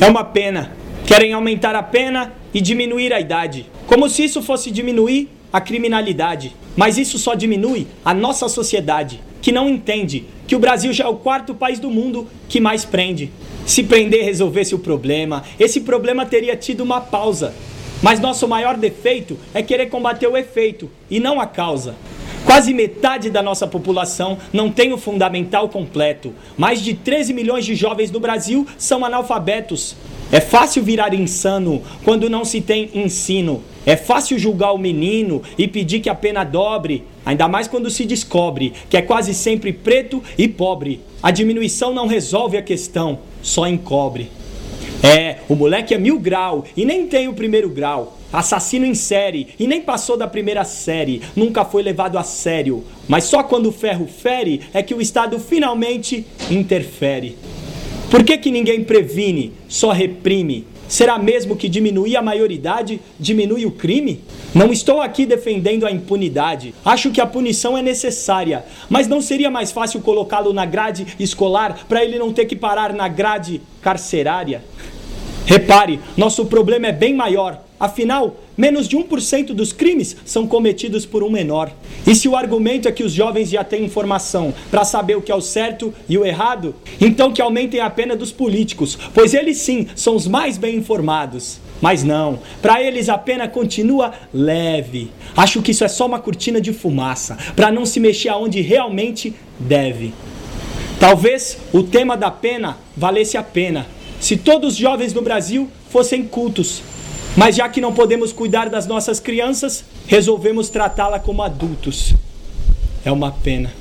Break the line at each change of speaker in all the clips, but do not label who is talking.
É uma pena. Querem aumentar a pena e diminuir a idade. Como se isso fosse diminuir a criminalidade. Mas isso só diminui a nossa sociedade, que não entende que o Brasil já é o quarto país do mundo que mais prende. Se prender resolvesse o problema, esse problema teria tido uma pausa. Mas nosso maior defeito é querer combater o efeito e não a causa. Quase metade da nossa população não tem o fundamental completo. Mais de 13 milhões de jovens no Brasil são analfabetos. É fácil virar insano quando não se tem ensino. É fácil julgar o menino e pedir que a pena dobre, ainda mais quando se descobre que é quase sempre preto e pobre. A diminuição não resolve a questão, só encobre. É, o moleque é mil grau e nem tem o primeiro grau. Assassino em série e nem passou da primeira série. Nunca foi levado a sério. Mas só quando o ferro fere é que o Estado finalmente interfere. Por que, que ninguém previne, só reprime? Será mesmo que diminuir a maioridade diminui o crime? Não estou aqui defendendo a impunidade. Acho que a punição é necessária, mas não seria mais fácil colocá-lo na grade escolar para ele não ter que parar na grade carcerária? Repare, nosso problema é bem maior. Afinal, menos de 1% dos crimes são cometidos por um menor. E se o argumento é que os jovens já têm informação para saber o que é o certo e o errado, então que aumentem a pena dos políticos, pois eles sim são os mais bem informados. Mas não, para eles a pena continua leve. Acho que isso é só uma cortina de fumaça, para não se mexer aonde realmente deve. Talvez o tema da pena valesse a pena se todos os jovens no Brasil fossem cultos mas já que não podemos cuidar das nossas crianças, resolvemos tratá-la como adultos. É uma pena.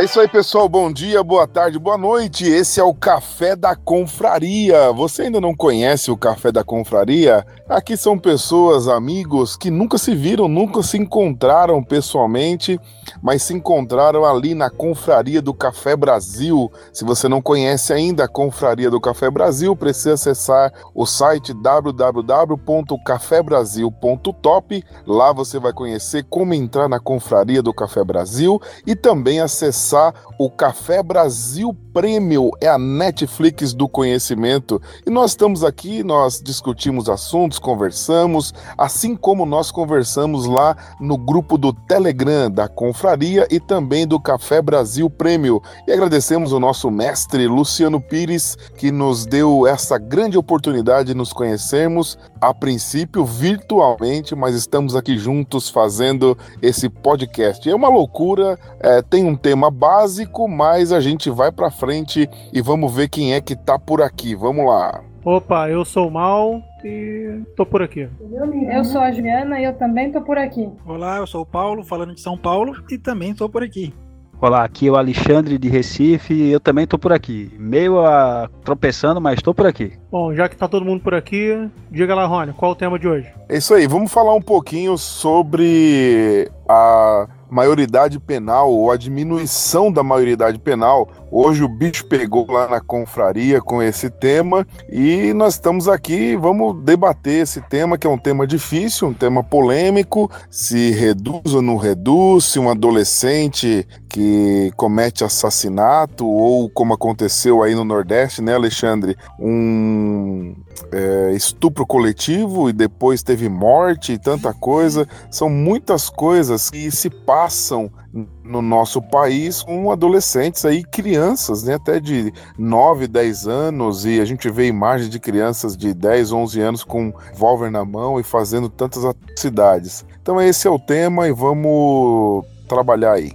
É isso aí, pessoal. Bom dia, boa tarde, boa noite. Esse é o Café da Confraria. Você ainda não conhece o Café da Confraria? Aqui são pessoas, amigos que nunca se viram, nunca se encontraram pessoalmente, mas se encontraram ali na Confraria do Café Brasil. Se você não conhece ainda a Confraria do Café Brasil, precisa acessar o site www.cafebrasil.top. Lá você vai conhecer como entrar na Confraria do Café Brasil e também acessar o Café Brasil Premium, é a Netflix do conhecimento. E nós estamos aqui, nós discutimos assuntos, conversamos, assim como nós conversamos lá no grupo do Telegram da Confraria e também do Café Brasil Premium. E agradecemos o nosso mestre Luciano Pires, que nos deu essa grande oportunidade de nos conhecermos, a princípio virtualmente, mas estamos aqui juntos fazendo esse podcast. É uma loucura, é, tem um tema básico, mas a gente vai para frente e vamos ver quem é que tá por aqui. Vamos lá.
Opa, eu sou o Mal e tô por aqui.
Eu sou a Juliana e eu também tô por aqui.
Olá, eu sou o Paulo, falando de São Paulo e também tô por aqui.
Olá, aqui é o Alexandre de Recife e eu também tô por aqui. Meio a tropeçando, mas tô por aqui.
Bom, já que tá todo mundo por aqui, diga lá, Rony, qual é o tema de hoje?
É isso aí, vamos falar um pouquinho sobre a maioridade penal ou a diminuição da maioridade penal. Hoje o bicho pegou lá na confraria com esse tema e nós estamos aqui, vamos debater esse tema que é um tema difícil, um tema polêmico, se reduz ou não reduz, se um adolescente que comete assassinato ou como aconteceu aí no Nordeste, né, Alexandre, um é, estupro coletivo e depois teve morte e tanta coisa. São muitas coisas que se passam no nosso país com adolescentes aí, crianças, né, até de 9, 10 anos, e a gente vê imagens de crianças de 10, 11 anos com revólver na mão e fazendo tantas atrocidades. Então esse é o tema e vamos trabalhar aí.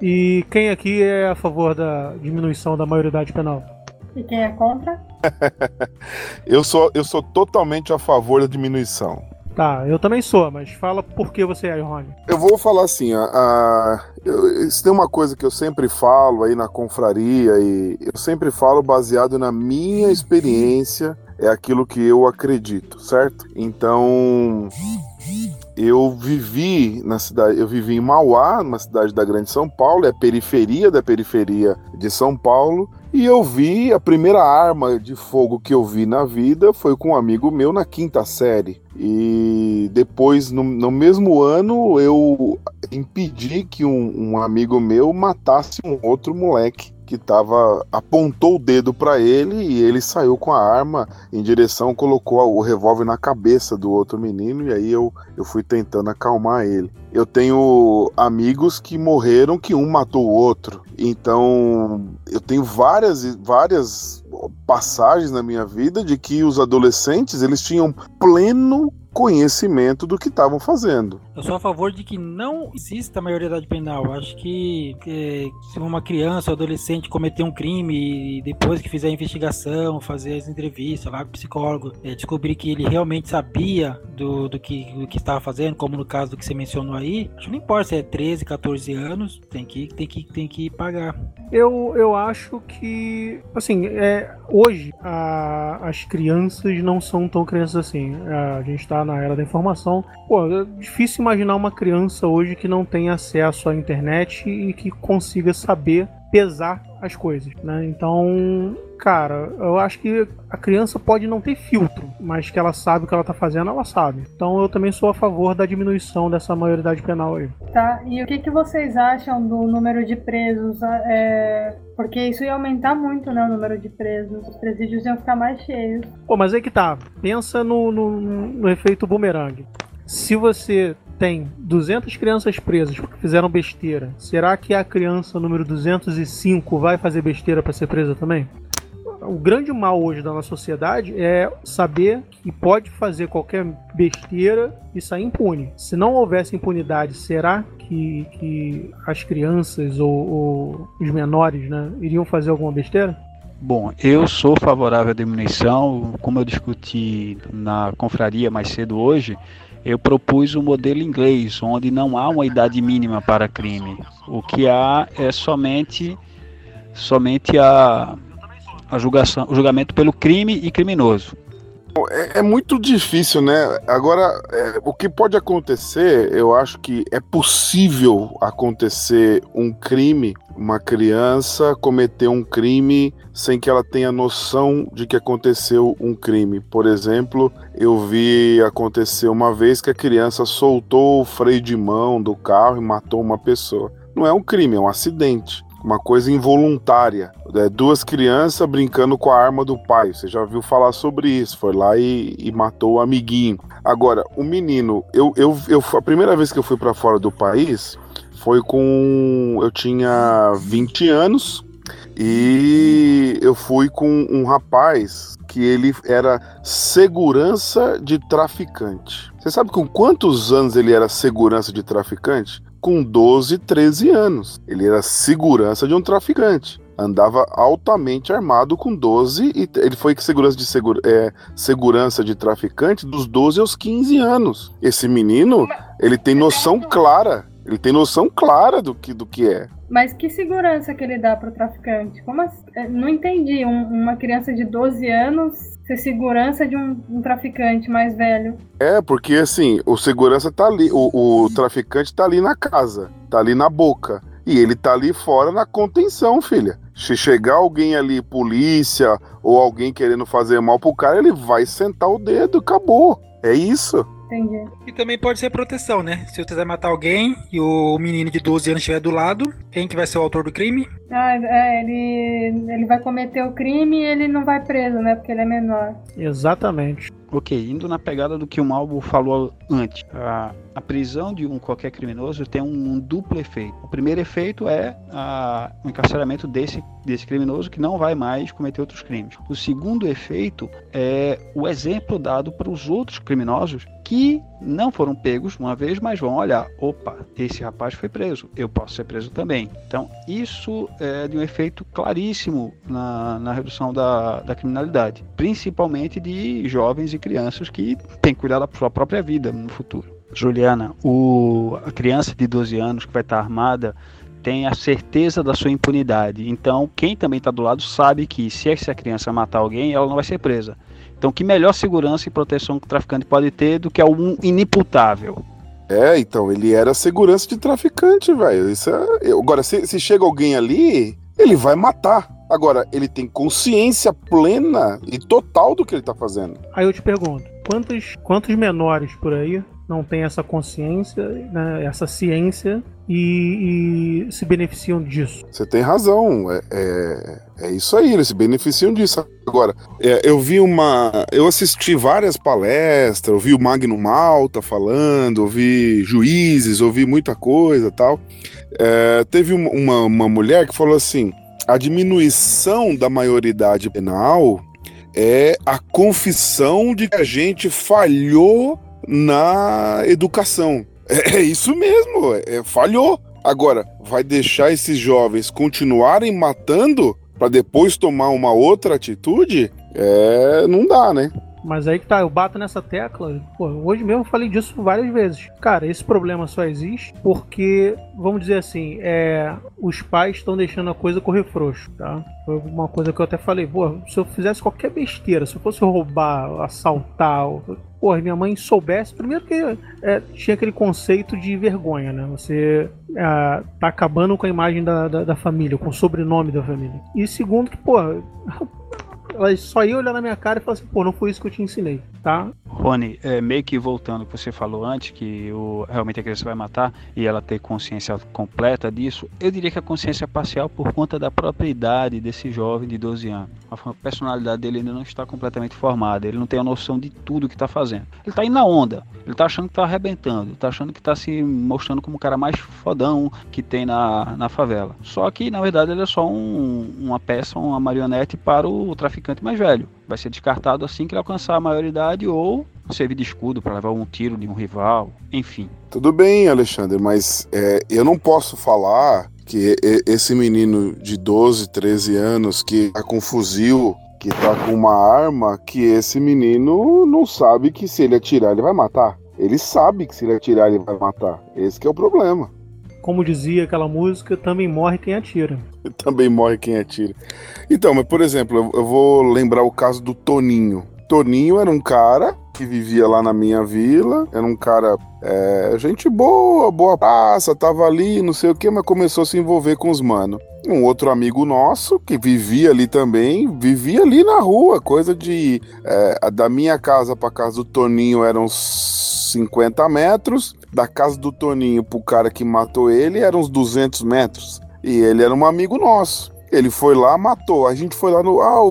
E quem aqui é a favor da diminuição da maioridade penal?
E quem é contra?
eu, sou, eu sou totalmente a favor da diminuição.
Tá, eu também sou, mas fala por que você é, Rony.
Eu vou falar assim, a, a, eu, isso tem uma coisa que eu sempre falo aí na confraria, e eu sempre falo baseado na minha experiência, é aquilo que eu acredito, certo? Então, eu vivi na cidade, eu vivi em Mauá, uma cidade da Grande São Paulo, é a periferia da periferia de São Paulo, E eu vi a primeira arma de fogo que eu vi na vida foi com um amigo meu na quinta série. E depois, no, no mesmo ano, eu impedi que um, um amigo meu matasse um outro moleque que tava apontou o dedo para ele e ele saiu com a arma em direção, colocou o revólver na cabeça do outro menino e aí eu, eu fui tentando acalmar ele. Eu tenho amigos que morreram que um matou o outro. Então, eu tenho várias várias passagens na minha vida de que os adolescentes, eles tinham pleno conhecimento do que estavam fazendo.
Eu sou a favor de que não exista maioridade penal. Acho que, que se uma criança ou adolescente cometer um crime e depois que fizer a investigação, fazer as entrevistas lá com o psicólogo, é, descobrir que ele realmente sabia do, do, que, do que estava fazendo, como no caso do que você mencionou aí, acho que não importa se é 13, 14 anos, tem que, tem que, tem que pagar.
Eu, eu acho que, assim, é, hoje a, as crianças não são tão crianças assim. A gente está na era da informação. Pô, é difícil imaginar uma criança hoje que não tem acesso à internet e que consiga saber pesar as coisas, né? Então, cara, eu acho que a criança pode não ter filtro, mas que ela sabe o que ela tá fazendo, ela sabe. Então eu também sou a favor da diminuição dessa maioridade penal aí.
Tá, e o que, que vocês acham do número de presos? É... Porque isso ia aumentar muito, né, o número de presos. Os presídios iam ficar mais cheios.
Pô, mas aí que tá. Pensa no, no, no efeito bumerangue. Se você tem 200 crianças presas porque fizeram besteira, será que a criança número 205 vai fazer besteira para ser presa também? O grande mal hoje da nossa sociedade é saber que pode fazer qualquer besteira e sair impune. Se não houvesse impunidade, será que, que as crianças ou, ou os menores né, iriam fazer alguma besteira?
Bom, eu sou favorável à diminuição, como eu discuti na confraria mais cedo hoje, eu propus o um modelo inglês, onde não há uma idade mínima para crime. O que há é somente, somente a, a julgação, o julgamento pelo crime e criminoso.
É, é muito difícil, né? Agora, é, o que pode acontecer, eu acho que é possível acontecer um crime, uma criança cometer um crime sem que ela tenha noção de que aconteceu um crime. Por exemplo, eu vi acontecer uma vez que a criança soltou o freio de mão do carro e matou uma pessoa. Não é um crime, é um acidente uma coisa involuntária. É, duas crianças brincando com a arma do pai. Você já viu falar sobre isso? Foi lá e, e matou o amiguinho. Agora, o menino, eu, eu, eu a primeira vez que eu fui para fora do país foi com eu tinha 20 anos e eu fui com um rapaz que ele era segurança de traficante. Você sabe com quantos anos ele era segurança de traficante? com 12, 13 anos. Ele era segurança de um traficante. Andava altamente armado com 12 e ele foi segurança de segura, é, segurança de traficante dos 12 aos 15 anos. Esse menino, ele tem noção clara. Ele tem noção clara do que, do que é.
Mas que segurança que ele dá para o traficante? Como assim? Não entendi. Um, uma criança de 12 anos ser segurança de um, um, traficante mais velho.
É, porque assim, o segurança tá ali, o, o traficante tá ali na casa, tá ali na boca. E ele tá ali fora na contenção, filha. Se chegar alguém ali, polícia, ou alguém querendo fazer mal pro cara, ele vai sentar o dedo, acabou. É isso.
Entendi.
E também pode ser proteção, né? Se você quiser matar alguém e o menino de 12 anos estiver do lado, quem que vai ser o autor do crime?
Ah, é, ele, ele vai cometer o crime e ele não vai preso, né? Porque ele é menor.
Exatamente.
Ok, indo na pegada do que o Malvo falou antes. A, a prisão de um qualquer criminoso tem um, um duplo efeito. O primeiro efeito é a, o encarceramento desse, desse criminoso que não vai mais cometer outros crimes. O segundo efeito é o exemplo dado para os outros criminosos que não foram pegos uma vez, mas vão olhar: opa, esse rapaz foi preso, eu posso ser preso também. Então, isso é de um efeito claríssimo na, na redução da, da criminalidade, principalmente de jovens e crianças que têm que cuidar da sua própria vida no futuro. Juliana, o, a criança de 12 anos que vai estar armada tem a certeza da sua impunidade. Então, quem também está do lado sabe que se essa criança matar alguém, ela não vai ser presa. Então, que melhor segurança e proteção que o traficante pode ter do que um inimputável?
É, então, ele era segurança de traficante, velho. Isso é... Agora, se, se chega alguém ali, ele vai matar. Agora, ele tem consciência plena e total do que ele tá fazendo.
Aí eu te pergunto, quantos, quantos menores por aí não têm essa consciência, né, essa ciência e, e se beneficiam disso?
Você tem razão. É, é, é isso aí, eles se beneficiam disso. Agora, é, eu vi uma. Eu assisti várias palestras, ouvi o Magno Malta falando, ouvi juízes, ouvi muita coisa tal. É, teve uma, uma mulher que falou assim a diminuição da maioridade penal é a confissão de que a gente falhou na educação. É, é isso mesmo, é, é, falhou. Agora, vai deixar esses jovens continuarem matando para depois tomar uma outra atitude? É, não dá, né?
Mas aí que tá, eu bato nessa tecla. Pô, hoje mesmo eu falei disso várias vezes. Cara, esse problema só existe porque, vamos dizer assim, é, os pais estão deixando a coisa correr frouxo, tá? Foi uma coisa que eu até falei, pô, se eu fizesse qualquer besteira, se eu fosse roubar, assaltar, pô, minha mãe soubesse, primeiro que é, tinha aquele conceito de vergonha, né? Você é, tá acabando com a imagem da, da, da família, com o sobrenome da família. E segundo que, pô, ela só ia olhar na minha cara e falar assim, pô, não foi isso que eu te ensinei, tá?
Rony, é, meio que voltando ao que você falou antes, que o, realmente a criança vai matar e ela ter consciência completa disso, eu diria que a consciência é parcial por conta da própria idade desse jovem de 12 anos. A personalidade dele ainda não está completamente formada, ele não tem a noção de tudo que está fazendo. Ele está indo na onda, ele está achando que está arrebentando, está achando que está se mostrando como o cara mais fodão que tem na, na favela. Só que, na verdade, ele é só um, uma peça, uma marionete para o traficante mais velho. Vai ser descartado assim que ele alcançar a maioridade ou servir de escudo para levar um tiro de um rival, enfim.
Tudo bem, Alexandre, mas é, eu não posso falar que esse menino de 12, 13 anos que tá com fuzil, que tá com uma arma, que esse menino não sabe que se ele atirar ele vai matar. Ele sabe que se ele atirar ele vai matar. Esse é o problema.
Como dizia aquela música, também morre quem atira.
também morre quem atira. Então, mas por exemplo, eu vou lembrar o caso do Toninho. Toninho era um cara que vivia lá na minha vila, era um cara, é, gente boa, boa praça, tava ali, não sei o que, mas começou a se envolver com os manos. Um outro amigo nosso, que vivia ali também, vivia ali na rua, coisa de. É, da minha casa pra casa do Toninho eram uns 50 metros, da casa do Toninho pro cara que matou ele eram uns 200 metros. E ele era um amigo nosso. Ele foi lá, matou. A gente foi lá no. Ah,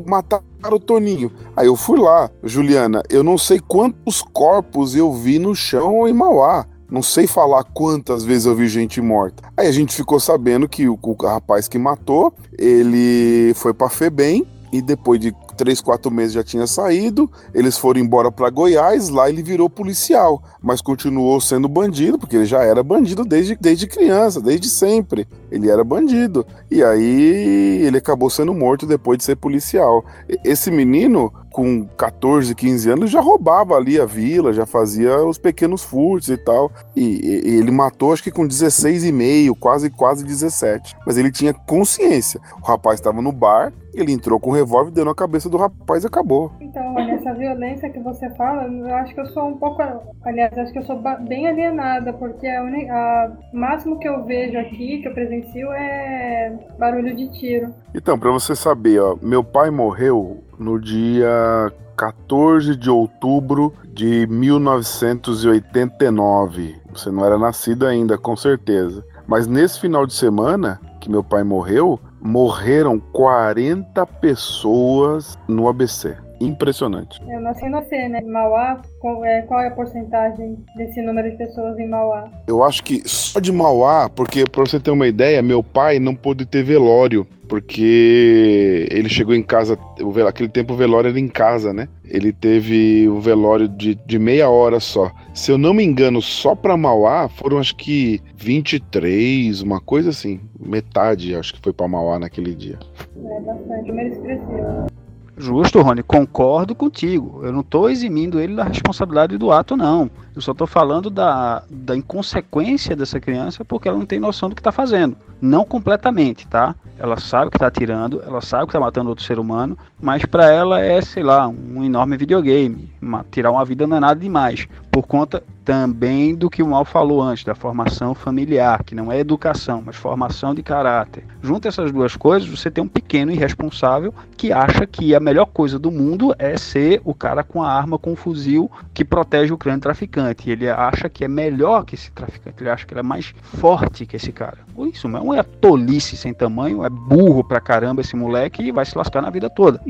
mataram o Toninho. Aí eu fui lá, Juliana. Eu não sei quantos corpos eu vi no chão em Mauá. Não sei falar quantas vezes eu vi gente morta. Aí a gente ficou sabendo que o, o rapaz que matou, ele foi pra Febem e depois de três, quatro meses já tinha saído. Eles foram embora para Goiás, lá ele virou policial, mas continuou sendo bandido, porque ele já era bandido desde, desde criança, desde sempre. Ele era bandido. E aí ele acabou sendo morto depois de ser policial. Esse menino, com 14, 15 anos, já roubava ali a vila, já fazia os pequenos furtos e tal. E, e ele matou, acho que com 16 e meio, quase, quase 17. Mas ele tinha consciência. O rapaz estava no bar, ele entrou com o revólver, deu na cabeça do rapaz e acabou.
Então, olha, essa violência que você fala, eu acho que eu sou um pouco. Aliás, acho que eu sou bem alienada, porque a, uni, a máximo que eu vejo aqui, que eu presencio, é barulho de tiro.
Então, para você saber, ó, meu pai morreu no dia 14 de outubro de 1989. Você não era nascido ainda, com certeza. Mas nesse final de semana que meu pai morreu, morreram 40 pessoas no ABC. Impressionante.
Eu nasci no C, né? Em Mauá, qual é, qual é a porcentagem desse número de pessoas em Mauá?
Eu acho que só de Mauá, porque pra você ter uma ideia, meu pai não pôde ter velório, porque ele chegou em casa, aquele tempo o velório era em casa, né? Ele teve o velório de, de meia hora só. Se eu não me engano, só pra Mauá foram acho que 23, uma coisa assim. Metade acho que foi pra Mauá naquele dia.
É bastante, número expressivo.
Justo, Rony, concordo contigo. Eu não estou eximindo ele da responsabilidade do ato, não. Eu só estou falando da, da inconsequência dessa criança porque ela não tem noção do que está fazendo. Não completamente, tá? Ela sabe que está atirando, ela sabe que está matando outro ser humano, mas para ela é, sei lá, um enorme videogame. Uma, tirar uma vida não é nada demais. Por conta também do que o Mal falou antes, da formação familiar, que não é educação, mas formação de caráter. Junto essas duas coisas, você tem um pequeno irresponsável que acha que a melhor coisa do mundo é ser o cara com a arma, com o fuzil que protege o grande traficante. Ele acha que é melhor que esse traficante, ele acha que ele é mais forte que esse cara. Isso não é tolice sem tamanho, é burro pra caramba esse moleque e vai se lascar na vida toda.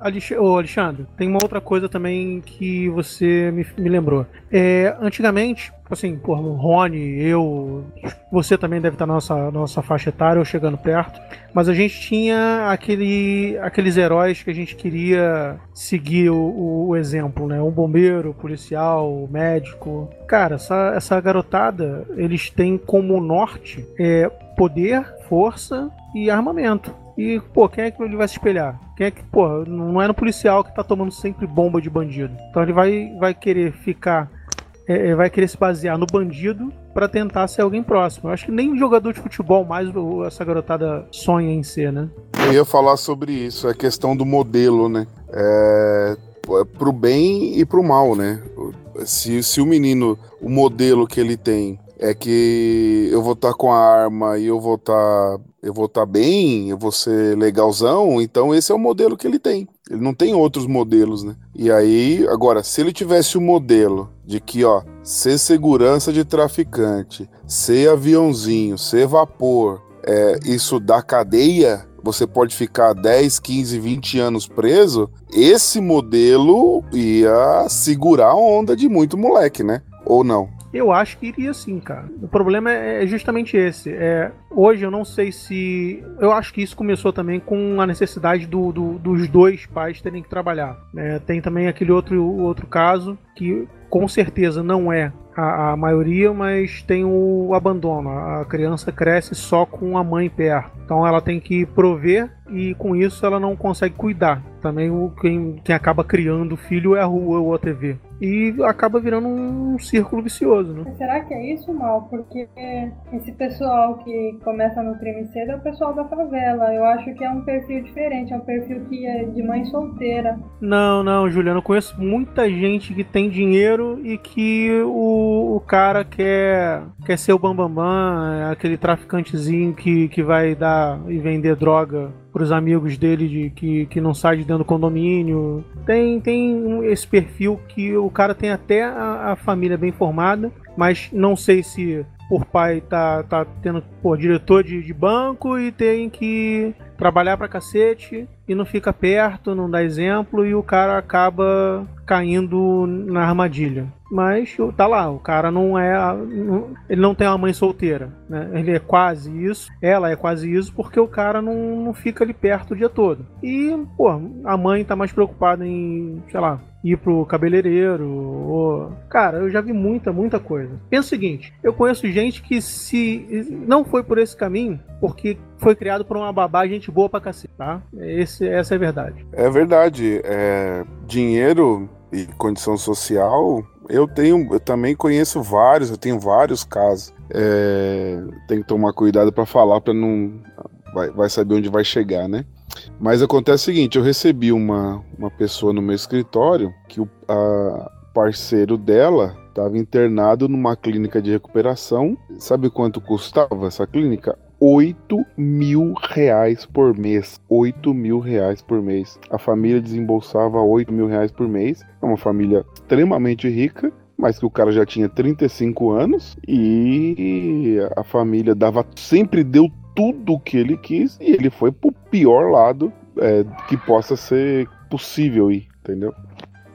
Alexandre, tem uma outra coisa também que você me, me lembrou. É, antigamente, assim, por Rony, eu, você também deve estar na nossa, nossa faixa etária ou chegando perto, mas a gente tinha aquele, aqueles heróis que a gente queria seguir o, o exemplo, né? Um bombeiro, policial, médico. Cara, essa, essa garotada, eles têm como norte é, poder, força e armamento. E, pô, quem é que ele vai se espelhar? Quem é que, pô, não é no policial que tá tomando sempre bomba de bandido. Então ele vai, vai querer ficar é, é, vai querer se basear no bandido para tentar ser alguém próximo. Eu acho que nem jogador de futebol mais essa garotada sonha em ser, né?
Eu ia falar sobre isso, a questão do modelo, né? É, é pro bem e pro mal, né? Se, se o menino, o modelo que ele tem é que eu vou estar tá com a arma e eu vou estar tá, eu vou estar tá bem, eu vou ser legalzão, então esse é o modelo que ele tem. Ele não tem outros modelos, né? E aí, agora, se ele tivesse o um modelo de que, ó, ser segurança de traficante, ser aviãozinho, ser vapor, é, isso dá cadeia, você pode ficar 10, 15, 20 anos preso, esse modelo ia segurar a onda de muito moleque, né? Ou não?
Eu acho que iria sim, cara. O problema é, é justamente esse. É, hoje eu não sei se. Eu acho que isso começou também com a necessidade do, do, dos dois pais terem que trabalhar. É, tem também aquele outro, outro caso que com certeza não é a, a, maioria, mas tem o abandono. A criança cresce só com a mãe perto. Então ela tem que prover e com isso ela não consegue cuidar. Também o, quem, quem acaba criando o filho é a rua ou a TV e acaba virando um círculo vicioso, né?
Será que é isso, Mal? Porque esse pessoal que começa no crime cedo é o pessoal da favela. Eu acho que é um perfil diferente, é um perfil que é de mãe solteira.
Não, não, Juliana, eu conheço muita gente que tem dinheiro e que o, o cara quer, quer ser o bambambam, bam, bam, é aquele traficantezinho que, que vai dar e vender droga para os amigos dele de, que, que não sai de dentro do condomínio. Tem, tem esse perfil que o cara tem até a, a família bem formada, mas não sei se por pai tá, tá tendo por diretor de, de banco e tem que trabalhar pra cacete e não fica perto, não dá exemplo e o cara acaba caindo na armadilha. Mas tá lá, o cara não é. Ele não tem uma mãe solteira. Né? Ele é quase isso, ela é quase isso, porque o cara não, não fica ali perto o dia todo. E, pô, a mãe tá mais preocupada em, sei lá, ir pro cabeleireiro. Ou... Cara, eu já vi muita, muita coisa. Pensa o seguinte: eu conheço gente que se não foi por esse caminho, porque foi criado por uma babá gente boa pra cacete, tá? Esse, essa é a verdade.
É verdade. É... Dinheiro e condição social, eu tenho, eu também conheço vários, eu tenho vários casos. É, tem que tomar cuidado para falar, para não vai, vai saber onde vai chegar, né? Mas acontece o seguinte, eu recebi uma, uma pessoa no meu escritório que o parceiro dela estava internado numa clínica de recuperação. Sabe quanto custava essa clínica? 8 mil reais por mês. 8 mil reais por mês. A família desembolsava 8 mil reais por mês. É uma família extremamente rica, mas que o cara já tinha 35 anos e a família dava sempre deu tudo o que ele quis e ele foi pro pior lado é, que possa ser possível ir, entendeu?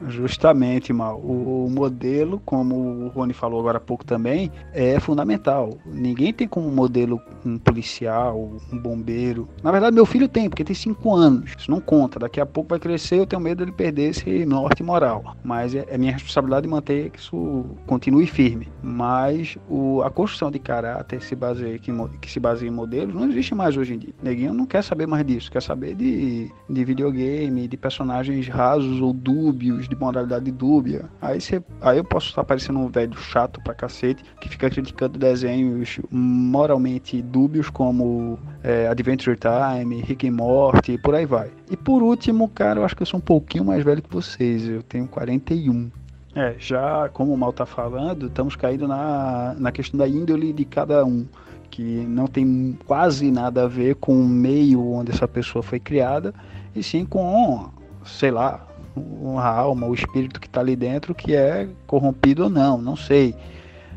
Justamente, Mal. O, o, modelo, como o Rony falou agora há pouco também, é fundamental. Ninguém tem como modelo um policial, um bombeiro. Na verdade, meu filho tem, porque tem 5 anos. Isso não conta. Daqui a pouco vai crescer, eu tenho medo dele perder esse norte moral. Mas é, é minha responsabilidade manter que isso continue firme. Mas o, a construção de caráter se baseia, que, que se baseia em modelos não existe mais hoje em dia. Neguinho não quer saber mais disso, quer saber de, de videogame, de personagens rasos ou dúbios, de modalidade dúbia. Aí, cê, aí eu posso estar parecendo um velho chato pra cacete que fica criticando desenhos moralmente dúbios como é, Adventure Time, Rick and Morty e por aí vai. E por último, cara, eu acho que eu sou um pouquinho mais velho que vocês, eu tenho 41. É, já como o Mal tá falando, estamos caindo na, na questão da índole de cada um que não tem quase nada a ver com o meio onde essa pessoa foi criada, e sim com, sei lá, a alma, o espírito que está ali dentro, que é corrompido ou não, não sei.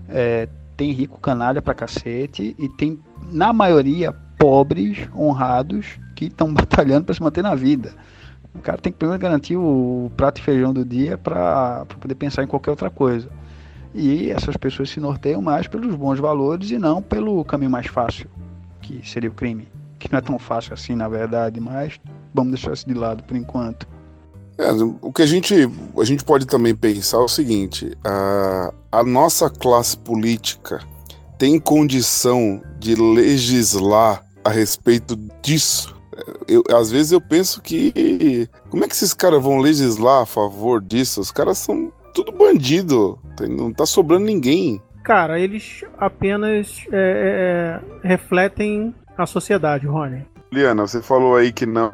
É, tem rico canalha pra cacete e tem, na maioria, pobres, honrados, que estão batalhando para se manter na vida. O cara tem que primeiro garantir o prato e feijão do dia para poder pensar em qualquer outra coisa. E essas pessoas se norteiam mais pelos bons valores e não pelo caminho mais fácil, que seria o crime. Que não é tão fácil assim, na verdade, mas vamos deixar isso de lado por enquanto.
É, o que a gente, a gente pode também pensar é o seguinte: a, a nossa classe política tem condição de legislar a respeito disso? Eu, às vezes eu penso que como é que esses caras vão legislar a favor disso? Os caras são tudo bandido. Não tá sobrando ninguém.
Cara, eles apenas é, é, é, refletem a sociedade, Rony.
Liana, você falou aí que não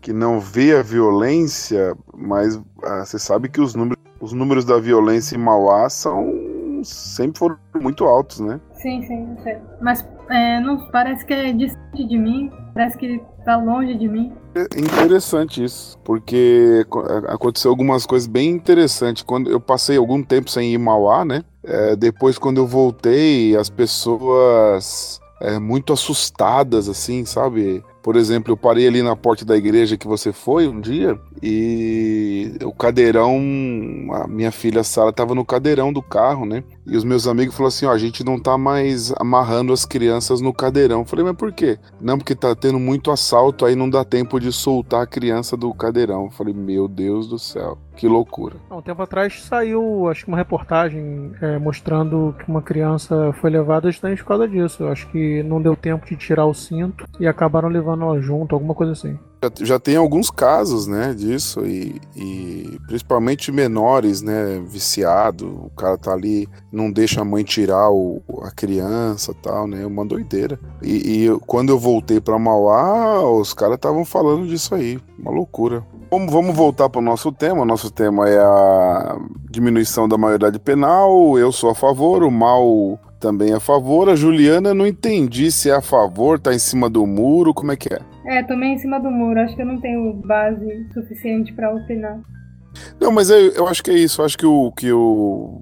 que não vê a violência, mas ah, você sabe que os números, os números da violência em Mauá são sempre foram muito altos, né?
Sim, sim, sei. Mas é, não parece que é distante de mim, parece que tá longe de mim.
É interessante isso, porque aconteceu algumas coisas bem interessantes. Quando eu passei algum tempo sem ir Mauá, né? É, depois, quando eu voltei, as pessoas é, muito assustadas, assim, sabe? Por exemplo, eu parei ali na porta da igreja que você foi um dia e o cadeirão, a minha filha Sara estava no cadeirão do carro, né? E os meus amigos falaram assim: ó, a gente não tá mais amarrando as crianças no cadeirão. Eu falei, mas por quê? Não, porque tá tendo muito assalto, aí não dá tempo de soltar a criança do cadeirão. Eu falei, meu Deus do céu, que loucura.
Um tempo atrás saiu, acho que uma reportagem é, mostrando que uma criança foi levada justamente por causa disso. Eu acho que não deu tempo de tirar o cinto e acabaram levando ela junto, alguma coisa assim.
Já, já tem alguns casos, né, disso, e, e, principalmente menores, né, viciado, o cara tá ali, não deixa a mãe tirar o, a criança tal, né, uma doideira. E, e quando eu voltei para Mauá, os caras estavam falando disso aí, uma loucura. Vamos, vamos voltar para o nosso tema. Nosso tema é a diminuição da maioridade penal. Eu sou a favor, o mal também é a favor. A Juliana, não entendi se é a favor, tá em cima do muro, como é que é?
É, também em cima do muro. Acho que eu não tenho base suficiente para opinar.
Não, mas eu, eu, acho que é isso. Eu acho que o que o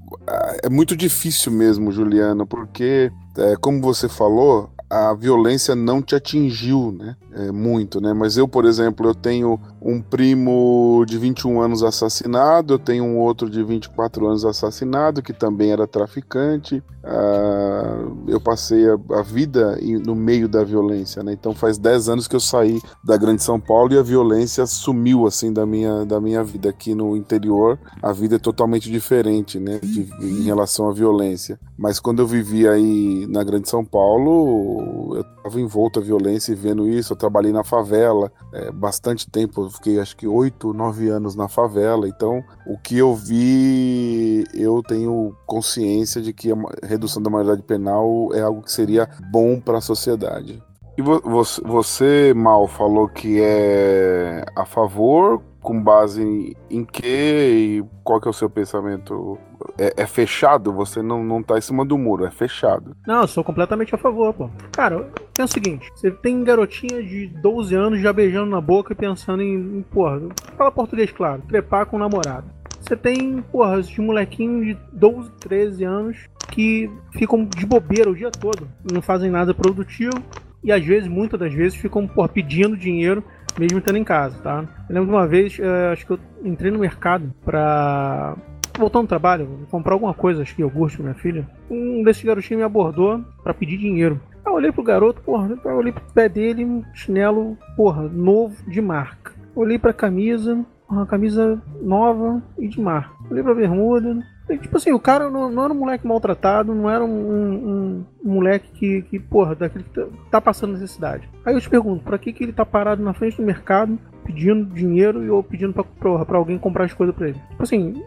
é muito difícil mesmo, Juliana, porque é, como você falou, a violência não te atingiu, né? É, muito, né? Mas eu, por exemplo, eu tenho um primo de 21 anos assassinado, eu tenho um outro de 24 anos assassinado, que também era traficante. Ah, eu passei a, a, vida no meio da violência, né? Então faz 10 anos que eu saí da Grande São Paulo e a violência sumiu, assim, da minha, da minha vida. Aqui no interior, a vida é totalmente diferente, né? De, em relação à violência. Mas quando eu vivia aí na Grande São Paulo, eu estava envolto à violência e vendo isso. Eu trabalhei na favela é, bastante tempo, fiquei acho que oito, nove anos na favela. Então, o que eu vi, eu tenho consciência de que a redução da maioridade penal é algo que seria bom para a sociedade. E você, você, Mal, falou que é a favor com base em, que e qual que é o seu pensamento? É, é, fechado? Você não, não tá em cima do muro, é fechado.
Não, eu sou completamente a favor, pô. Cara, é o seguinte, você tem garotinha de 12 anos já beijando na boca e pensando em, em porra, fala português claro, trepar com o namorado. Você tem, porra, de molequinho de 12, 13 anos que ficam de bobeira o dia todo, não fazem nada produtivo e às vezes, muitas das vezes, ficam porra, pedindo dinheiro mesmo estando em casa, tá? Eu lembro de uma vez, uh, acho que eu entrei no mercado pra. Voltando ao trabalho, comprar alguma coisa, acho que iogurte pra minha filha. Um desses garotinhos me abordou para pedir dinheiro. Eu olhei pro garoto, porra, eu olhei pro pé dele, um chinelo, porra, novo de marca. Olhei pra camisa, uma camisa nova e de marca. Olhei pra bermuda, Tipo assim, o cara não, não, era um moleque maltratado, não era um, um, um moleque que, que, porra, daquele que tá, tá passando necessidade. Aí eu te pergunto, pra que, que ele tá parado na frente do mercado pedindo dinheiro e ou pedindo pra, pra, pra alguém comprar as coisas pra ele? Tipo assim,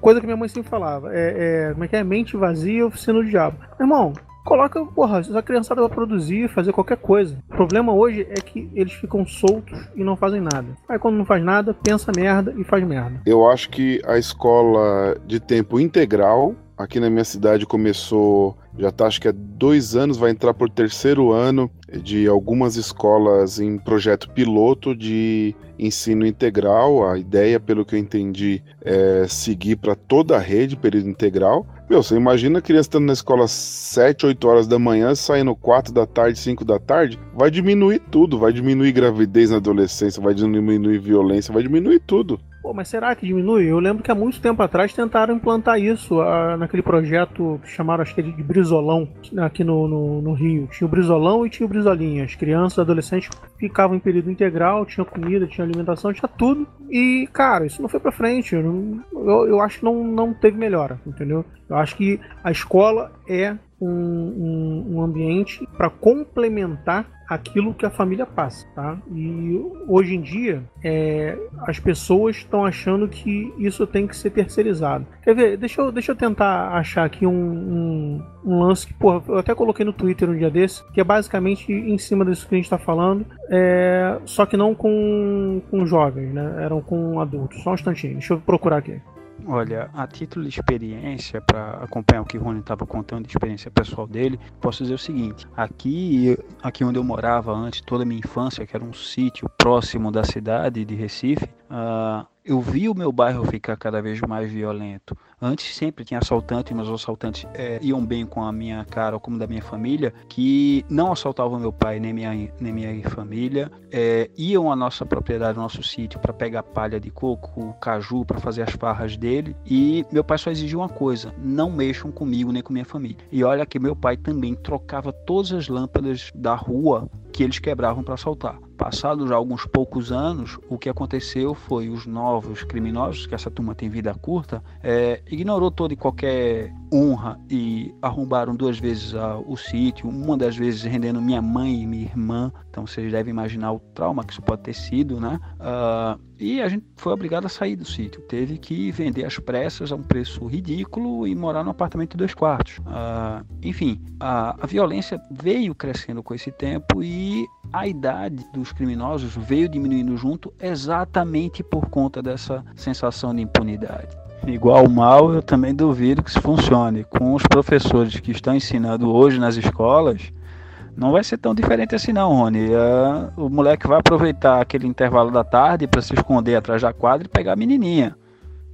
coisa que minha mãe sempre falava, é, é como é que é? Mente vazia, oficina do diabo. Irmão, coloca, porra, a criançada vai produzir, fazer qualquer coisa. O problema hoje é que eles ficam soltos e não fazem nada. Aí quando não faz nada, pensa merda e faz merda.
Eu acho que a escola de tempo integral aqui na minha cidade começou, já tá acho que há dois anos, vai entrar por terceiro ano de algumas escolas em projeto piloto de ensino integral. A ideia, pelo que eu entendi, é seguir para toda a rede período integral. Meu, você imagina a criança estando na escola 7, 8 horas da manhã, saindo 4 da tarde, 5 da tarde, vai diminuir tudo, vai diminuir gravidez na adolescência, vai diminuir violência, vai diminuir tudo.
Pô, mas será que diminui? Eu lembro que há muito tempo atrás tentaram implantar isso uh, naquele projeto que chamaram, acho que de Brizolão, aqui no, no, no, Rio. Tinha o Brizolão e tinha o Brizolinha. As crianças, adolescentes ficavam em período integral, tinha comida, tinha alimentação, tinha tudo. E, cara, isso não foi pra frente. Eu, eu, eu acho que não, não teve melhora, entendeu? Eu acho que a escola é um, um, um ambiente para complementar aquilo que a família passa, tá? E hoje em dia é, as pessoas estão achando que isso tem que ser terceirizado. Quer ver? Deixa eu, deixa eu tentar achar aqui um, um, um lance que, porra, eu até coloquei no Twitter um dia desse, que é basicamente em cima disso que a gente está falando, é, só que não com, com jovens, né? Eram com adultos. Só um instantinho, deixa eu procurar aqui.
Olha, a título de experiência, para acompanhar o que o Rony estava contando de experiência pessoal dele, posso dizer o seguinte: aqui, aqui onde eu morava antes, toda a minha infância, que era um sítio próximo da cidade de Recife, uh, eu vi o meu bairro ficar cada vez mais violento. Antes sempre tinha assaltantes, mas os assaltantes é, iam bem com a minha cara ou como da minha família, que não assaltavam meu pai nem minha, nem minha família, é, iam à nossa propriedade, ao nosso sítio, para pegar palha de coco, caju, para fazer as farras dele. E meu pai só exigia uma coisa: não mexam comigo nem com minha família. E olha que meu pai também trocava todas as lâmpadas da rua que eles quebravam para assaltar. Passados alguns poucos anos, o que aconteceu foi os novos criminosos, que essa turma tem vida curta, é, ignorou toda e qualquer honra e arrombaram duas vezes a, o sítio, uma das vezes rendendo minha mãe e minha irmã. Então vocês devem imaginar o trauma que isso pode ter sido, né? Uh, e a gente foi obrigado a sair do sítio. Teve que vender as pressas a um preço ridículo e morar num apartamento de dois quartos. Uh, enfim, a, a violência veio crescendo com esse tempo e a idade dos criminosos veio diminuindo junto exatamente por conta dessa sensação de impunidade. Igual mal, eu também duvido que isso funcione. Com os professores que estão ensinando hoje nas escolas, não vai ser tão diferente assim não, Rony. Uh, o moleque vai aproveitar aquele intervalo da tarde para se esconder atrás da quadra e pegar a menininha.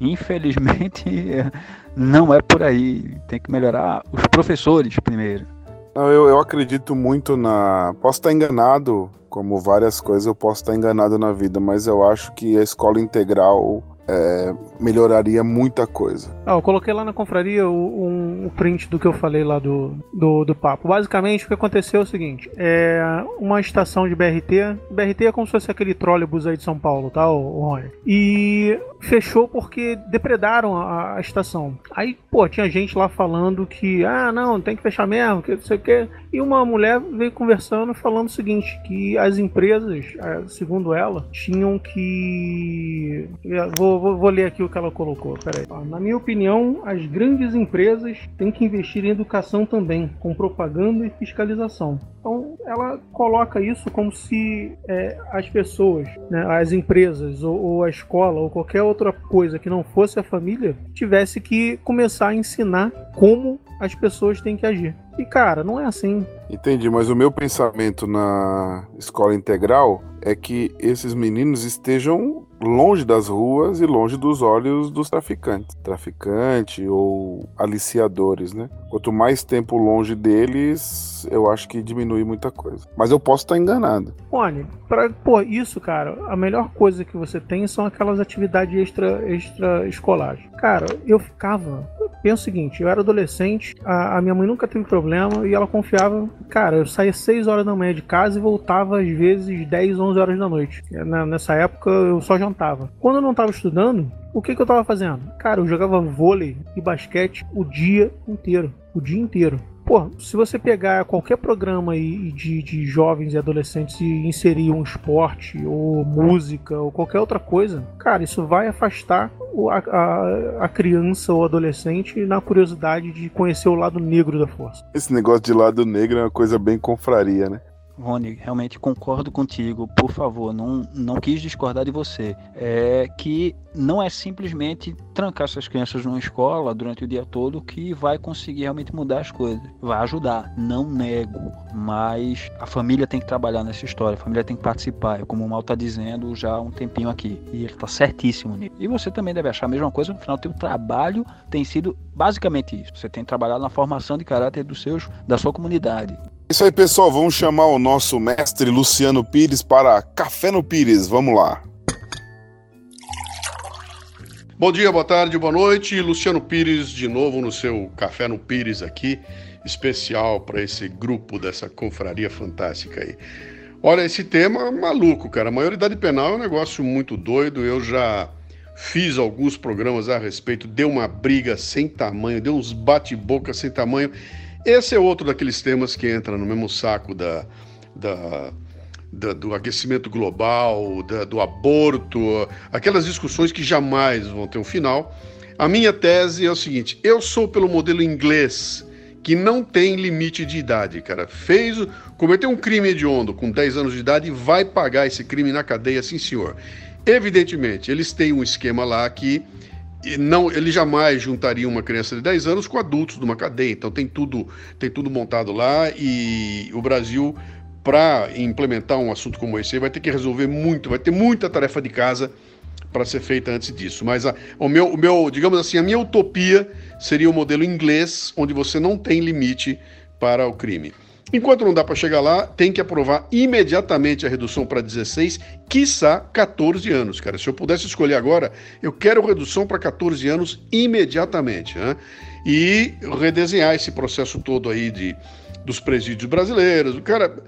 Infelizmente, não é por aí. Tem que melhorar os professores primeiro.
Eu, eu acredito muito na. Posso estar enganado, como várias coisas, eu posso estar enganado na vida, mas eu acho que a escola integral é, melhoraria muita coisa.
Ah, eu coloquei lá na confraria o, um, um, print do que eu falei lá do, do, do, papo. Basicamente, o que aconteceu é o seguinte: é uma estação de BRT. BRT é como se fosse aquele trolebus aí de São Paulo, tá, o, o Rony? E fechou porque depredaram a, a, estação. Aí, pô, tinha gente lá falando que, ah, não, tem que fechar mesmo, que não sei o quê. E uma mulher veio conversando falando o seguinte: que as empresas, segundo ela, tinham que. Vou, vou, vou ler aqui o que ela colocou. Peraí. Na minha opinião, as grandes empresas têm que investir em educação também, com propaganda e fiscalização. Então, ela coloca isso como se é, as pessoas, né, as empresas, ou, ou, a escola, ou qualquer outra coisa que não fosse a família, tivesse que começar a ensinar como as pessoas têm que agir. E cara, não é assim.
Entendi, mas o meu pensamento na escola integral é que esses meninos estejam longe das ruas e longe dos olhos dos traficantes. Traficante ou aliciadores, né? Quanto mais tempo longe deles, eu acho que diminui muita coisa. Mas eu posso estar enganado.
Rony, pra, pô, isso, cara, a melhor coisa que você tem são aquelas atividades extra, extra escolares. Cara, eu ficava. Pensa o seguinte, eu era adolescente, a, a minha mãe nunca teve problema e ela confiava. Cara, eu saía 6 horas da manhã de casa e voltava às vezes 10, 11 horas da noite. Nessa época eu só jantava. Quando eu não tava estudando, o que, que eu tava fazendo? Cara, eu jogava vôlei e basquete o dia inteiro. O dia inteiro. Pô, se você pegar qualquer programa aí de, de jovens e adolescentes e inserir um esporte, ou música, ou qualquer outra coisa, cara, isso vai afastar a, a, a criança ou adolescente na curiosidade de conhecer o lado negro da força.
Esse negócio de lado negro é uma coisa bem confraria, né?
Rony, realmente concordo contigo. Por favor, não, não quis discordar de você. É que não é simplesmente trancar essas crianças numa escola durante o dia todo que vai conseguir realmente mudar as coisas. Vai ajudar, não nego. Mas a família tem que trabalhar nessa história, a família tem que participar. É como o Mal está dizendo já há um tempinho aqui. E ele está certíssimo nisso. E você também deve achar a mesma coisa. No final, teu trabalho tem sido basicamente isso. Você tem trabalhado na formação de caráter dos seus, da sua comunidade.
Isso aí, pessoal. Vamos chamar o nosso mestre Luciano Pires para Café no Pires. Vamos lá.
Bom dia, boa tarde, boa noite. Luciano Pires de novo no seu Café no Pires aqui, especial para esse grupo dessa confraria fantástica aí. Olha, esse tema é maluco, cara. A maioridade penal é um negócio muito doido. Eu já fiz alguns programas a respeito, deu uma briga sem tamanho, deu uns bate-boca sem tamanho. Esse é outro daqueles temas que entra no mesmo saco da, da, da- do aquecimento global, da- do aborto, aquelas discussões que jamais vão ter um final. A minha tese é o seguinte: eu sou pelo modelo inglês, que não tem limite de idade, cara. Fez, cometeu um crime hediondo com 10 anos de idade, vai pagar esse crime na cadeia, sim senhor. Evidentemente, eles têm um esquema lá que e não, ele jamais juntaria uma criança de 10 anos com adultos numa cadeia. Então tem tudo, tem tudo montado lá e o Brasil para implementar um assunto como esse vai ter que resolver muito, vai ter muita tarefa de casa para ser feita antes disso. Mas a- o, meu, o meu, digamos assim, a minha utopia seria o modelo inglês, onde você não tem limite para o crime. Enquanto não dá para chegar lá, tem que aprovar imediatamente a redução para 16, quiçá 14 anos, cara. Se eu pudesse escolher agora, eu quero redução para 14 anos imediatamente, né? E redesenhar esse processo todo aí de, dos presídios brasileiros. Cara,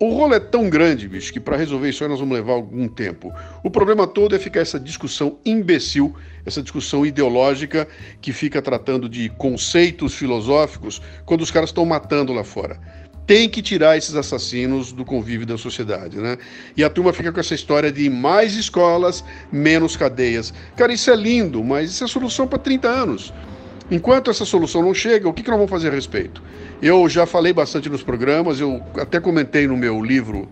o rolo é tão grande, bicho, que para resolver isso aí nós vamos levar algum tempo. O problema todo é ficar essa discussão imbecil, essa discussão ideológica que fica tratando de conceitos filosóficos quando os caras estão matando lá fora. Tem que tirar esses assassinos do convívio da sociedade, né? E a turma fica com essa história de mais escolas, menos cadeias. Cara, isso é lindo, mas isso é solução para 30 anos. Enquanto essa solução não chega, o que, que nós vamos fazer a respeito? Eu já falei bastante nos programas, eu até comentei no meu livro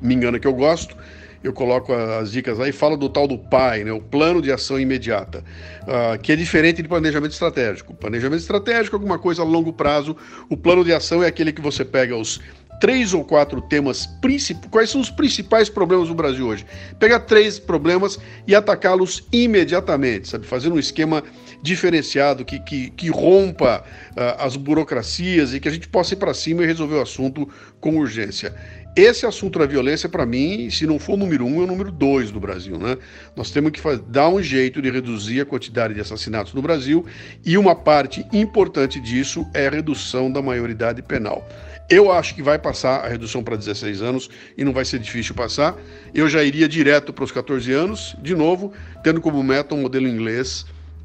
Me Engana Que Eu Gosto, eu coloco as dicas aí, falo do tal do PAI, né, o Plano de Ação Imediata, ah, que é diferente de planejamento estratégico. Planejamento estratégico é alguma coisa a longo prazo, o plano de ação é aquele que você pega os três ou quatro temas principais. Quais são os principais problemas do Brasil hoje? Pegar três problemas e atacá-los imediatamente, sabe? Fazendo um esquema diferenciado que, que, que rompa ah, as burocracias e que a gente possa ir para cima e resolver o assunto com urgência. Esse assunto da violência, para mim, se não for o número um, é o número dois no Brasil, né? Nós temos que dar um jeito de reduzir a quantidade de assassinatos no Brasil e uma parte importante disso é a redução da maioridade penal. Eu acho que vai passar a redução para 16 anos e não vai ser difícil passar. Eu já iria direto para os 14 anos, de novo, tendo como meta um modelo inglês.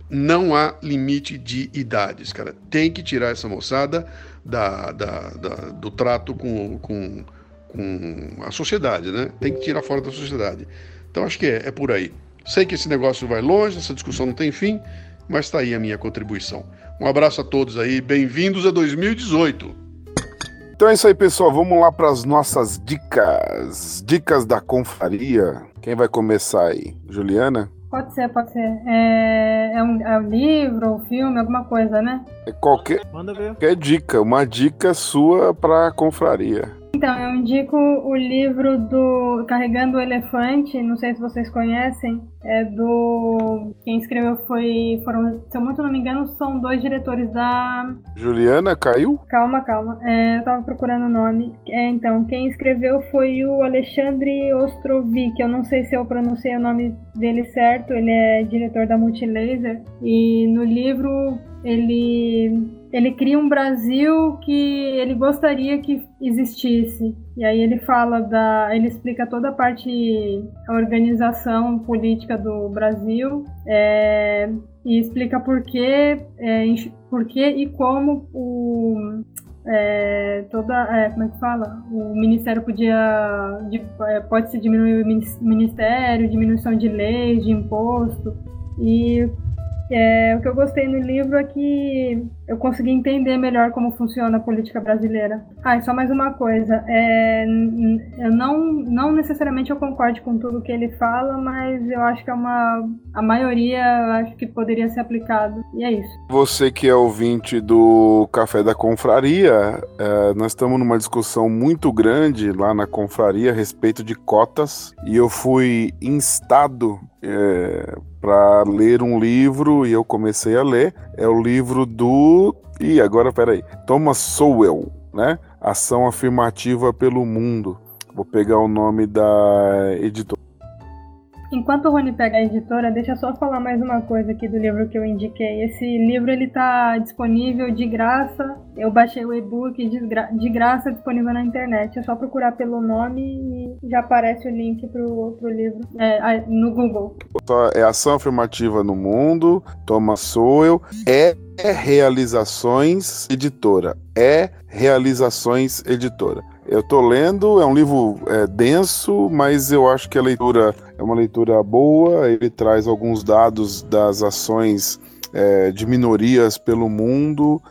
Não há limite de idades, cara. Tem que tirar essa moçada da, da- da- do trato com, com, com a sociedade, né? Tem que tirar fora da sociedade. Então acho que é, é por aí. Sei que esse negócio vai longe, essa discussão não tem fim, mas está aí a minha contribuição. Um abraço a todos aí, bem-vindos a 2018.
Então é isso aí, pessoal. Vamos lá para as nossas dicas. Dicas da confraria. Quem vai começar aí? Juliana?
Pode ser, pode ser. É, é, um, é um livro, um filme, alguma coisa, né?
É qualquer,
Manda ver.
qualquer dica, uma dica sua para confraria.
Então, eu indico o livro do Carregando o Elefante, não sei se vocês conhecem, é do. Quem escreveu foi. Foram, se eu muito não me engano, são dois diretores da.
Juliana caiu?
Calma, calma. É, eu tava procurando o nome. É, então, quem escreveu foi o Alexandre Ostrovic. Eu não sei se eu pronunciei o nome dele certo. Ele é diretor da Multilaser. E no livro ele ele cria um Brasil que ele gostaria que existisse. E aí ele fala da. ele explica toda a parte, a organização política do Brasil. É, e explica por que, é, por que e como o, é, toda, é, como é que fala? O ministério podia, é, pode se diminuir o ministério, diminuição de leis, de imposto, e é, o que eu gostei no livro é que eu consegui entender melhor como funciona a política brasileira. Ah, e só mais uma coisa. É, eu não, não necessariamente eu concordo com tudo que ele fala, mas eu acho que é uma. A maioria acho que poderia ser aplicado. E é isso.
Você que é ouvinte do Café da Confraria, é, nós estamos numa discussão muito grande lá na confraria a respeito de cotas. E eu fui instado é, para ler um livro e eu comecei a ler. É o livro do. E agora, peraí. Thomas Sowell, né? Ação Afirmativa pelo Mundo. Vou pegar o nome da editora.
Enquanto o Rony pega a editora, deixa eu só falar mais uma coisa aqui do livro que eu indiquei. Esse livro ele tá disponível de graça. Eu baixei o e-book de, gra de graça disponível na internet. É só procurar pelo nome e já aparece o link pro, pro livro é, no Google.
É Ação Afirmativa no Mundo, Thomas Sowell. É Realizações Editora. É Realizações Editora. Eu tô lendo, é um livro é, denso, mas eu acho que a leitura é uma leitura boa. Ele traz alguns dados das ações é, de minorias pelo mundo.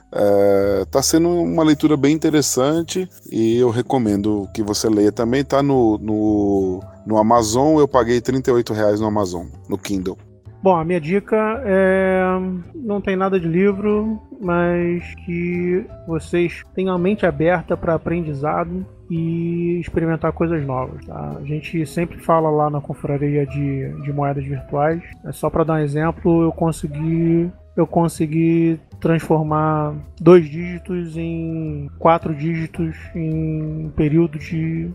Está é, sendo uma leitura bem interessante e eu recomendo que você leia também. Está no, no, no Amazon, eu paguei R$ reais no Amazon, no Kindle.
Bom, a minha dica é. Não tem nada de livro, mas que vocês tenham a mente aberta para aprendizado e experimentar coisas novas. Tá? A gente sempre fala lá na confraria de, de moedas virtuais. É só para dar um exemplo, eu consegui eu consegui transformar dois dígitos em quatro dígitos em um período de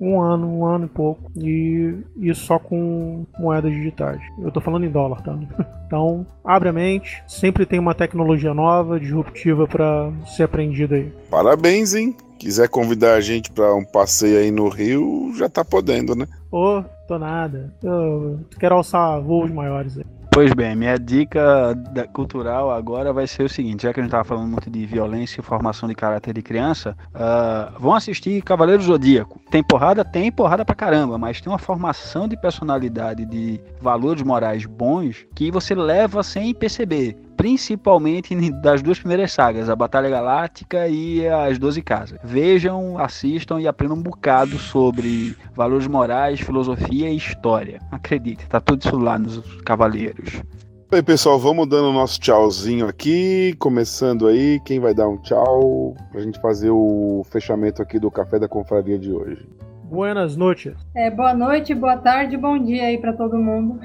um ano, um ano e pouco. E isso só com moedas digitais. Eu tô falando em dólar, tá? Então, abre a mente. Sempre tem uma tecnologia nova, disruptiva para ser aprendida aí.
Parabéns, hein? Quiser convidar a gente para um passeio aí no Rio, já tá podendo, né?
Ô, oh, tô nada. Eu quero alçar voos maiores aí.
Pois bem, minha dica cultural agora vai ser o seguinte: já que a gente estava falando muito de violência e formação de caráter de criança, uh, vão assistir Cavaleiro Zodíaco. Tem porrada? Tem porrada pra caramba, mas tem uma formação de personalidade, de valores morais bons que você leva sem perceber principalmente das duas primeiras sagas, a Batalha Galáctica e as Doze Casas. Vejam, assistam e aprendam um bocado sobre valores morais, filosofia e história. Acredite, tá tudo isso lá nos Cavaleiros.
Bem, pessoal, vamos dando o nosso tchauzinho aqui, começando aí, quem vai dar um tchau pra gente fazer o fechamento aqui do Café da Confraria de hoje.
Buenas noites.
É, boa noite, boa tarde, bom dia aí para todo mundo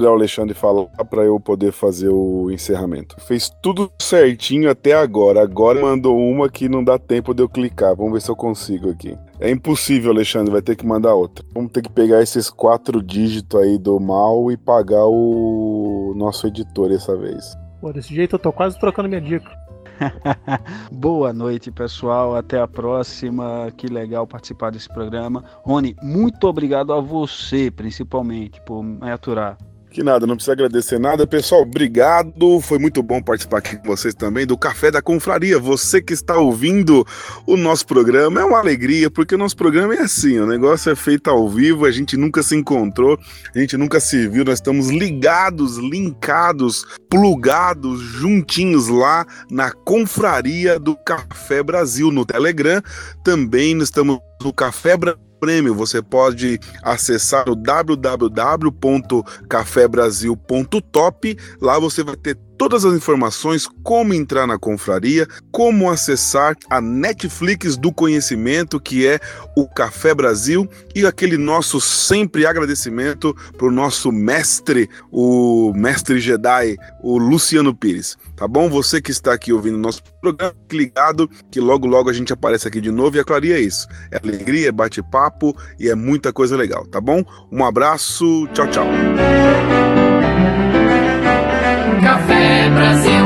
o Alexandre falar para eu poder fazer o encerramento. Fez tudo certinho até agora. Agora mandou uma que não dá tempo de eu clicar. Vamos ver se eu consigo aqui. É impossível, Alexandre, vai ter que mandar outra. Vamos ter que pegar esses quatro dígitos aí do mal e pagar o nosso editor dessa vez.
Pô, desse jeito eu tô quase trocando minha dica.
Boa noite, pessoal. Até a próxima. Que legal participar desse programa. Rony, muito obrigado a você, principalmente, por me aturar.
Que nada, não precisa agradecer nada. Pessoal, obrigado. Foi muito bom participar aqui com vocês também do Café da Confraria. Você que está ouvindo o nosso programa, é uma alegria, porque o nosso programa é assim: o negócio é feito ao vivo, a gente nunca se encontrou, a gente nunca se viu, nós estamos ligados, linkados, plugados, juntinhos lá na Confraria do Café Brasil no Telegram. Também estamos no Café Brasil prêmio. Você pode acessar o www.cafebrasil.top. Lá você vai ter todas as informações, como entrar na confraria, como acessar a Netflix do conhecimento, que é o Café Brasil, e aquele nosso sempre agradecimento para o nosso mestre, o mestre Jedi, o Luciano Pires. Tá bom? Você que está aqui ouvindo nosso programa, ligado, que logo logo a gente aparece aqui de novo e a Claria é isso. É alegria, é bate-papo e é muita coisa legal, tá bom? Um abraço, tchau, tchau.
Café Brasil.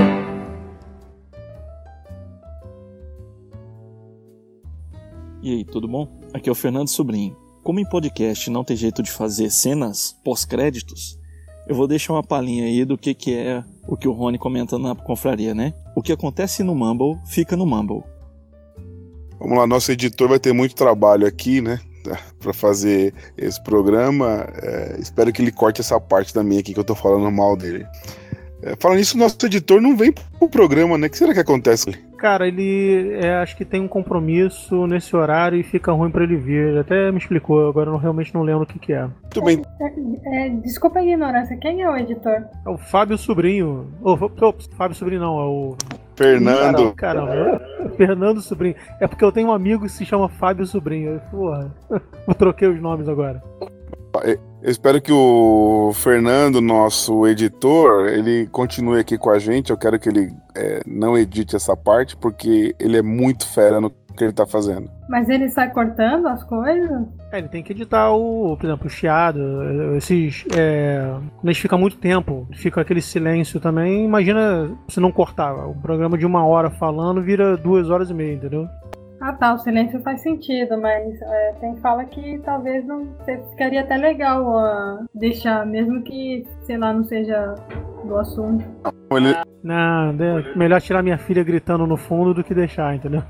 E aí, tudo bom? Aqui é o Fernando Sobrinho. Como em podcast não tem jeito de fazer cenas pós-créditos, eu vou deixar uma palhinha aí do que, que é o que o Rony comenta na confraria, né? O que acontece no Mumble, fica no Mumble.
Vamos lá, nosso editor vai ter muito trabalho aqui, né? Para fazer esse programa. É, espero que ele corte essa parte também aqui que eu tô falando mal dele. É, falando nisso, nosso editor não vem pro programa, né? O que será que acontece?
Cara, ele é, acho que tem um compromisso nesse horário e fica ruim para ele vir. Ele até me explicou, agora eu não, realmente não lembro o que, que é.
Muito bem.
É, é, desculpa a ignorância, quem é o editor?
É o Fábio Sobrinho. Oh, ops, Fábio Sobrinho não, é o.
Fernando.
Caramba, Fernando Sobrinho. É porque eu tenho um amigo que se chama Fábio Sobrinho. Porra, eu troquei os nomes agora.
Eu espero que o Fernando, nosso editor, ele continue aqui com a gente. Eu quero que ele é, não edite essa parte, porque ele é muito fera no que ele tá fazendo.
Mas ele sai cortando as coisas?
É, ele tem que editar o, por exemplo, o chiado, esses. É, quando a gente fica muito tempo, fica aquele silêncio também. Imagina se não cortar. O programa de uma hora falando vira duas horas e meia, entendeu?
Ah tá, o silêncio faz sentido, mas é, tem fala que talvez não ficaria até legal uh, deixar, mesmo que, sei lá, não seja do assunto.
Ele...
Não, melhor tirar minha filha gritando no fundo do que deixar, entendeu?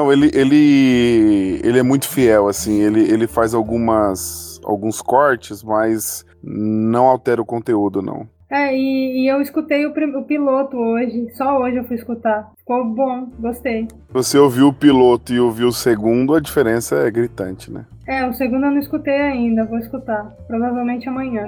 Não, ele, ele, ele é muito fiel, assim, ele, ele faz algumas, alguns cortes, mas não altera o conteúdo, não.
É, e, e eu escutei o, o, piloto hoje, só hoje eu fui escutar. Ficou bom, gostei.
Você ouviu o piloto e ouviu o segundo, a diferença é gritante, né?
É, o segundo eu não escutei ainda, vou escutar. Provavelmente amanhã.